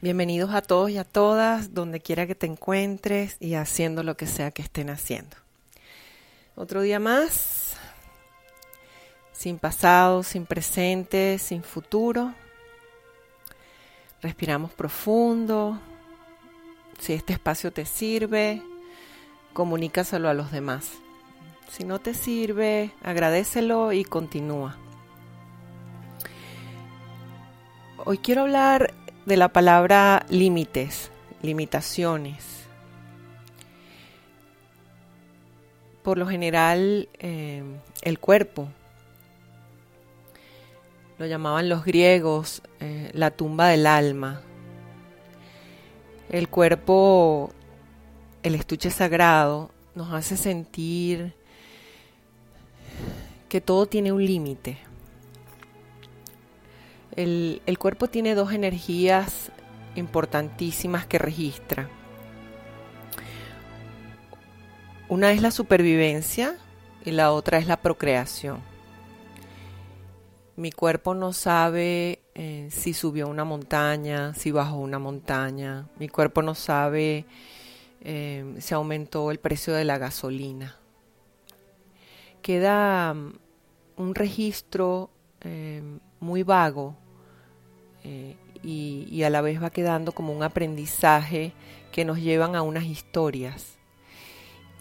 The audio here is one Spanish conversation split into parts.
Bienvenidos a todos y a todas, donde quiera que te encuentres y haciendo lo que sea que estén haciendo. Otro día más, sin pasado, sin presente, sin futuro. Respiramos profundo. Si este espacio te sirve, comunícaselo a los demás. Si no te sirve, agradecelo y continúa. Hoy quiero hablar de la palabra límites, limitaciones. Por lo general, eh, el cuerpo, lo llamaban los griegos eh, la tumba del alma. El cuerpo, el estuche sagrado, nos hace sentir que todo tiene un límite el, cuerpo tiene dos energías importantísimas que registra. Una es la supervivencia y la otra es la procreación. Mi cuerpo no sabe eh, si subió una montaña, si bajó una montaña. Mi cuerpo no sabe eh, si aumentó el precio de la gasolina. Queda mm, un registro eh, muy vago eh, y, a la vez va quedando como un aprendizaje que nos llevan a unas historias.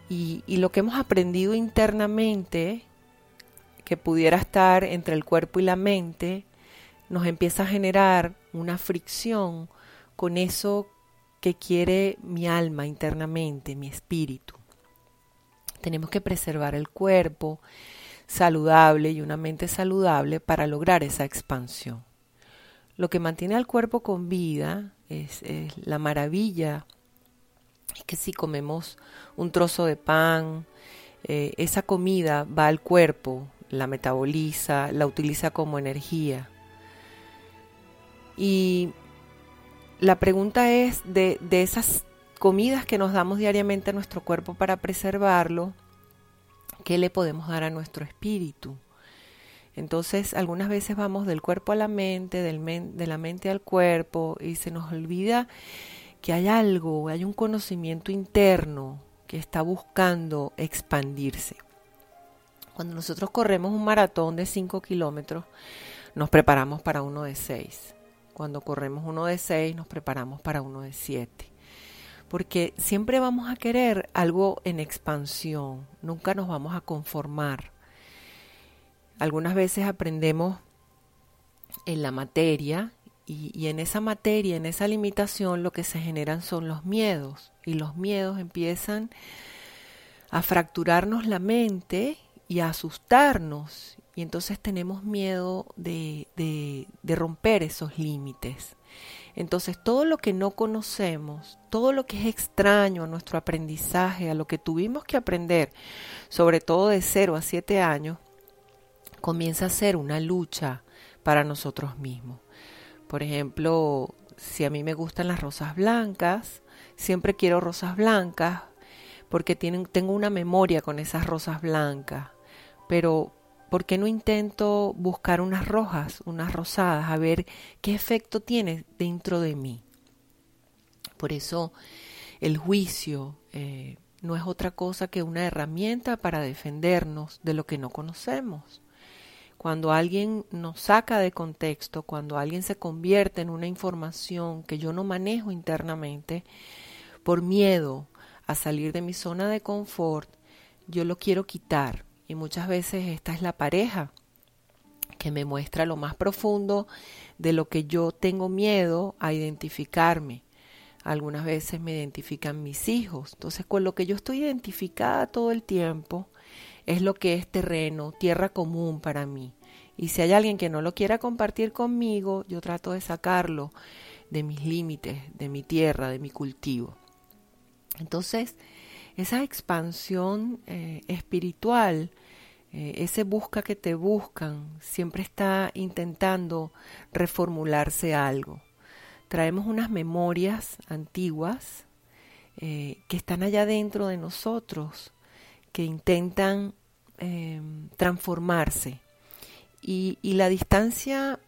Y, lo que hemos aprendido internamente, que pudiera estar entre el cuerpo y la mente, nos empieza a generar una fricción con eso que quiere mi alma internamente, mi espíritu. Tenemos que preservar el cuerpo saludable y una mente saludable para lograr esa expansión. Lo que mantiene al cuerpo con vida es, la maravilla. Es que si comemos un trozo de pan, eh, esa comida va al cuerpo, la metaboliza, la utiliza como energía. Y la pregunta es de, de esas comidas que nos damos diariamente a nuestro cuerpo para preservarlo, ¿qué le podemos dar a nuestro espíritu? Entonces, algunas veces vamos del cuerpo a la mente, del de la mente al cuerpo, y se nos olvida que hay algo, hay un conocimiento interno que está buscando expandirse. Cuando nosotros corremos un maratón de 5 kilómetros, nos preparamos para uno de 6. Cuando corremos uno de 6, nos preparamos para uno de 7. Porque siempre vamos a querer algo en expansión, nunca nos vamos a conformar. Algunas veces aprendemos en la materia y, en esa materia, en esa limitación, lo que se generan son los miedos y los miedos empiezan a fracturarnos la mente y a asustarnos y entonces tenemos miedo de, de, romper esos límites. Entonces todo lo que no conocemos, todo lo que es extraño a nuestro aprendizaje, a lo que tuvimos que aprender, sobre todo de 0 a 7 años, comienza a ser una lucha para nosotros mismos. Por ejemplo, si a mí me gustan las rosas blancas, siempre quiero rosas blancas porque tienen, tengo una memoria con esas rosas blancas. Pero, ¿por qué no intento buscar unas rojas, unas rosadas, a ver qué efecto tiene dentro de mí? Por eso el juicio eh, no es otra cosa que una herramienta para defendernos de lo que no conocemos. Cuando alguien nos saca de contexto, cuando alguien se convierte en una información que yo no manejo internamente, por miedo a salir de mi zona de confort, yo lo quiero quitar. Y muchas veces esta es la pareja que me muestra lo más profundo de lo que yo tengo miedo a identificarme. Algunas veces me identifican mis hijos. Entonces, con lo que yo estoy identificada todo el tiempo es lo que es terreno, tierra común para mí. Y si hay alguien que no lo quiera compartir conmigo, yo trato de sacarlo de mis límites, de mi tierra, de mi cultivo. Entonces, esa expansión eh, espiritual, eh, ese busca que te buscan, siempre está intentando reformularse algo. Traemos unas memorias antiguas eh, que están allá dentro de nosotros, que intentan transformarse. Y, la distancia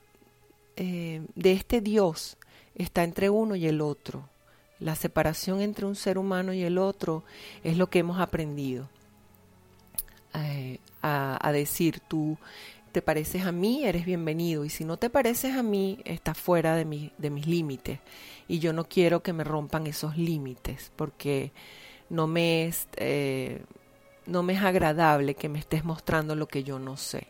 de este Dios está entre uno y el otro. La separación entre un ser humano y el otro es lo que hemos aprendido. Eh, a, decir, tú te pareces a mí, eres bienvenido. Y si no te pareces a mí, estás fuera de, de mis límites. Y yo no quiero que me rompan esos límites porque no me es, eh, no me es agradable que me estés mostrando lo que yo no sé.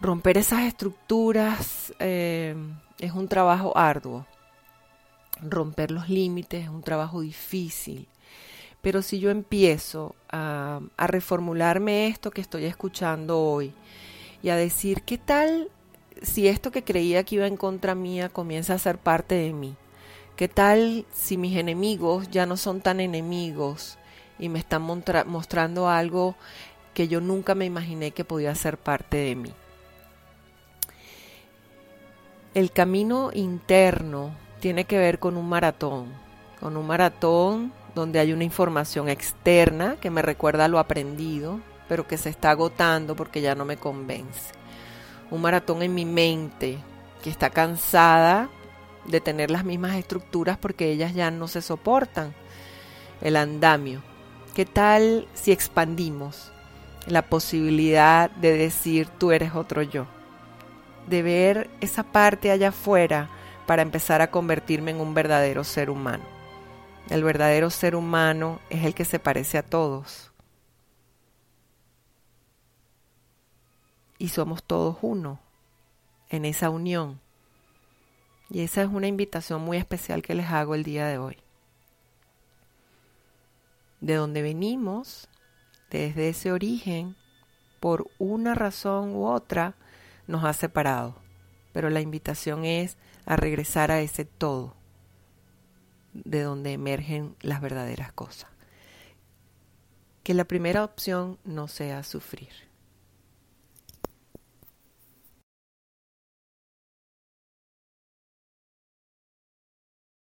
Romper esas estructuras eh, es un trabajo arduo romper los límites es un trabajo difícil. Pero si yo empiezo a, reformularme esto que estoy escuchando hoy y a decir, ¿qué tal si esto que creía que iba en contra mía comienza a ser parte de mí? ¿Qué tal si mis enemigos ya no son tan enemigos y me están mostrando algo que yo nunca me imaginé que podía ser parte de mí? El camino interno tiene que ver con un maratón, con un maratón donde hay una información externa que me recuerda lo aprendido, pero que se está agotando porque ya no me convence. Un maratón en mi mente que está cansada de tener las mismas estructuras porque ellas ya no se soportan. El andamio. ¿Qué tal si expandimos la posibilidad de decir tú eres otro yo? De ver esa parte allá afuera para empezar a convertirme en un verdadero ser humano. El verdadero ser humano es el que se parece a todos. Y somos todos uno en esa unión. Y esa es una invitación muy especial que les hago el día de hoy. De donde venimos, desde ese origen, por una razón u otra, nos ha separado. Pero la invitación es a regresar a ese todo de donde emergen las verdaderas cosas. Que la primera opción no sea sufrir.